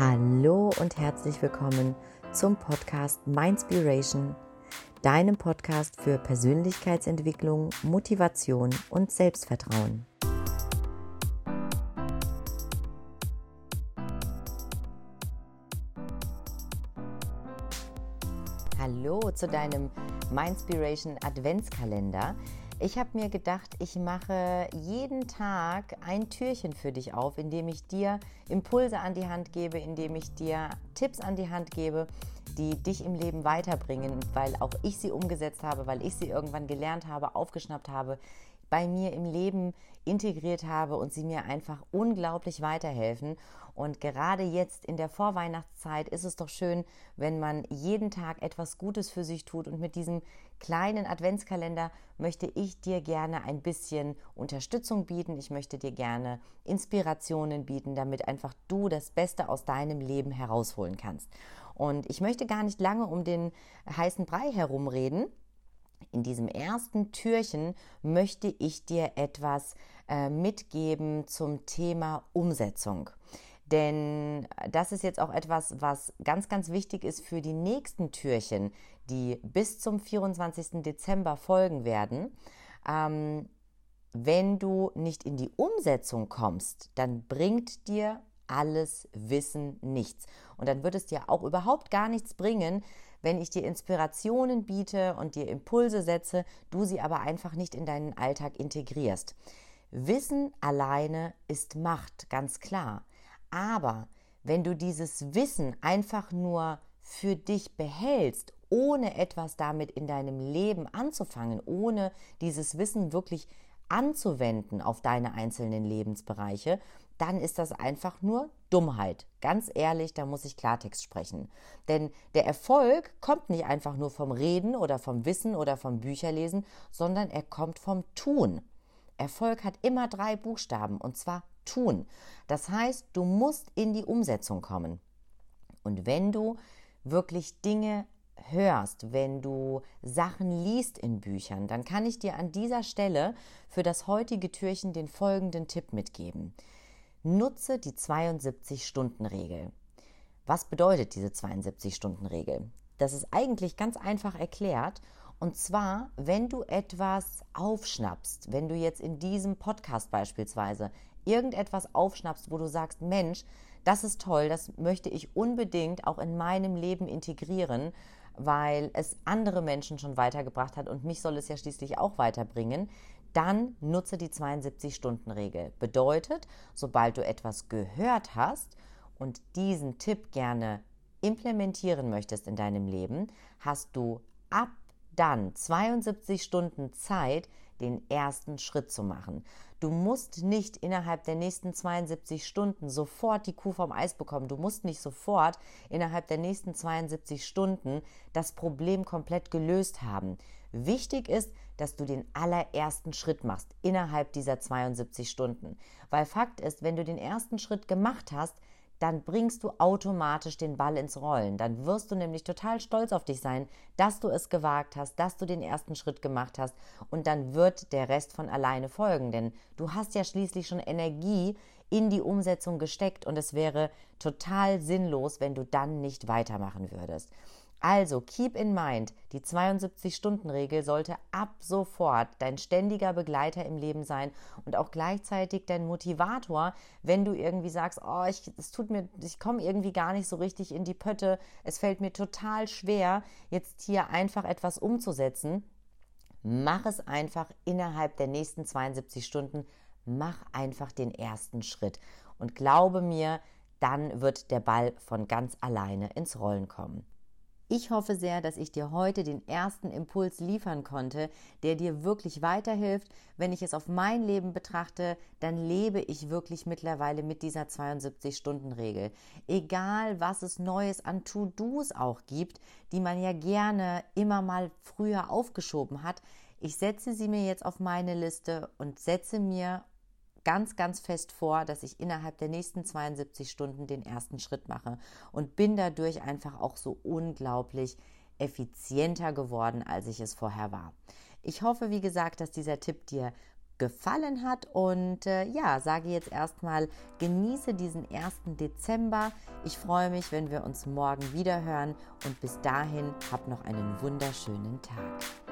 Hallo und herzlich willkommen zum Podcast Mindspiration, deinem Podcast für Persönlichkeitsentwicklung, Motivation und Selbstvertrauen. Hallo zu deinem Mindspiration Adventskalender. Ich habe mir gedacht, ich mache jeden Tag ein Türchen für dich auf, indem ich dir Impulse an die Hand gebe, indem ich dir Tipps an die Hand gebe, die dich im Leben weiterbringen, weil auch ich sie umgesetzt habe, weil ich sie irgendwann gelernt habe, aufgeschnappt habe, bei mir im Leben integriert habe und sie mir einfach unglaublich weiterhelfen. Und gerade jetzt in der Vorweihnachtszeit ist es doch schön, wenn man jeden Tag etwas Gutes für sich tut. Und mit diesem kleinen Adventskalender möchte ich dir gerne ein bisschen Unterstützung bieten. Ich möchte dir gerne Inspirationen bieten, damit einfach du das Beste aus deinem Leben herausholen kannst. Und ich möchte gar nicht lange um den heißen Brei herumreden in diesem ersten Türchen möchte ich dir etwas äh, mitgeben zum Thema Umsetzung. Denn das ist jetzt auch etwas, was ganz, ganz wichtig ist für die nächsten Türchen, die bis zum 24. Dezember folgen werden. Ähm, wenn du nicht in die Umsetzung kommst, dann bringt dir alles Wissen nichts. Und dann wird es dir auch überhaupt gar nichts bringen, wenn ich dir Inspirationen biete und dir Impulse setze, du sie aber einfach nicht in deinen Alltag integrierst. Wissen alleine ist Macht, ganz klar. Aber wenn du dieses Wissen einfach nur für dich behältst, ohne etwas damit in deinem Leben anzufangen, ohne dieses Wissen wirklich anzuwenden auf deine einzelnen Lebensbereiche, dann ist das einfach nur Dummheit. Ganz ehrlich, da muss ich Klartext sprechen. Denn der Erfolg kommt nicht einfach nur vom Reden oder vom Wissen oder vom Bücherlesen, sondern er kommt vom Tun. Erfolg hat immer drei Buchstaben und zwar tun. Das heißt, du musst in die Umsetzung kommen. Und wenn du wirklich Dinge hörst, wenn du Sachen liest in Büchern, dann kann ich dir an dieser Stelle für das heutige Türchen den folgenden Tipp mitgeben. Nutze die 72-Stunden-Regel. Was bedeutet diese 72-Stunden-Regel? Das ist eigentlich ganz einfach erklärt. Und zwar, wenn du etwas aufschnappst, wenn du jetzt in diesem Podcast beispielsweise irgendetwas aufschnappst, wo du sagst, Mensch, das ist toll, das möchte ich unbedingt auch in meinem Leben integrieren, weil es andere Menschen schon weitergebracht hat und mich soll es ja schließlich auch weiterbringen, dann nutze die 72-Stunden-Regel. Bedeutet, sobald du etwas gehört hast und diesen Tipp gerne implementieren möchtest in deinem Leben, hast du ab dann 72 Stunden Zeit, den ersten Schritt zu machen. Du musst nicht innerhalb der nächsten 72 Stunden sofort die Kuh vom Eis bekommen. Du musst nicht sofort innerhalb der nächsten 72 Stunden das Problem komplett gelöst haben. Wichtig ist, dass du den allerersten Schritt machst innerhalb dieser 72 Stunden. Weil Fakt ist, wenn du den ersten Schritt gemacht hast, dann bringst du automatisch den Ball ins Rollen. Dann wirst du nämlich total stolz auf dich sein, dass du es gewagt hast, dass du den ersten Schritt gemacht hast und dann wird der Rest von alleine folgen, denn du hast ja schließlich schon Energie in die Umsetzung gesteckt und es wäre total sinnlos, wenn du dann nicht weitermachen würdest. Also, keep in mind, die 72-Stunden-Regel sollte ab sofort dein ständiger Begleiter im Leben sein und auch gleichzeitig dein Motivator, wenn du irgendwie sagst, oh, ich, es tut mir, ich komme irgendwie gar nicht so richtig in die Pötte, es fällt mir total schwer, jetzt hier einfach etwas umzusetzen. Mach es einfach innerhalb der nächsten 72 Stunden, mach einfach den ersten Schritt und glaube mir, dann wird der Ball von ganz alleine ins Rollen kommen. Ich hoffe sehr, dass ich dir heute den ersten Impuls liefern konnte, der dir wirklich weiterhilft. Wenn ich es auf mein Leben betrachte, dann lebe ich wirklich mittlerweile mit dieser 72-Stunden-Regel. Egal, was es Neues an To-Dos auch gibt, die man ja gerne immer mal früher aufgeschoben hat, ich setze sie mir jetzt auf meine Liste und setze mir ganz, ganz fest vor, dass ich innerhalb der nächsten 72 Stunden den ersten Schritt mache und bin dadurch einfach auch so unglaublich effizienter geworden, als ich es vorher war. Ich hoffe, wie gesagt, dass dieser Tipp dir gefallen hat. Und äh, ja, sage jetzt erstmal, genieße diesen 1. Dezember. Ich freue mich, wenn wir uns morgen wieder hören. Und bis dahin, hab noch einen wunderschönen Tag.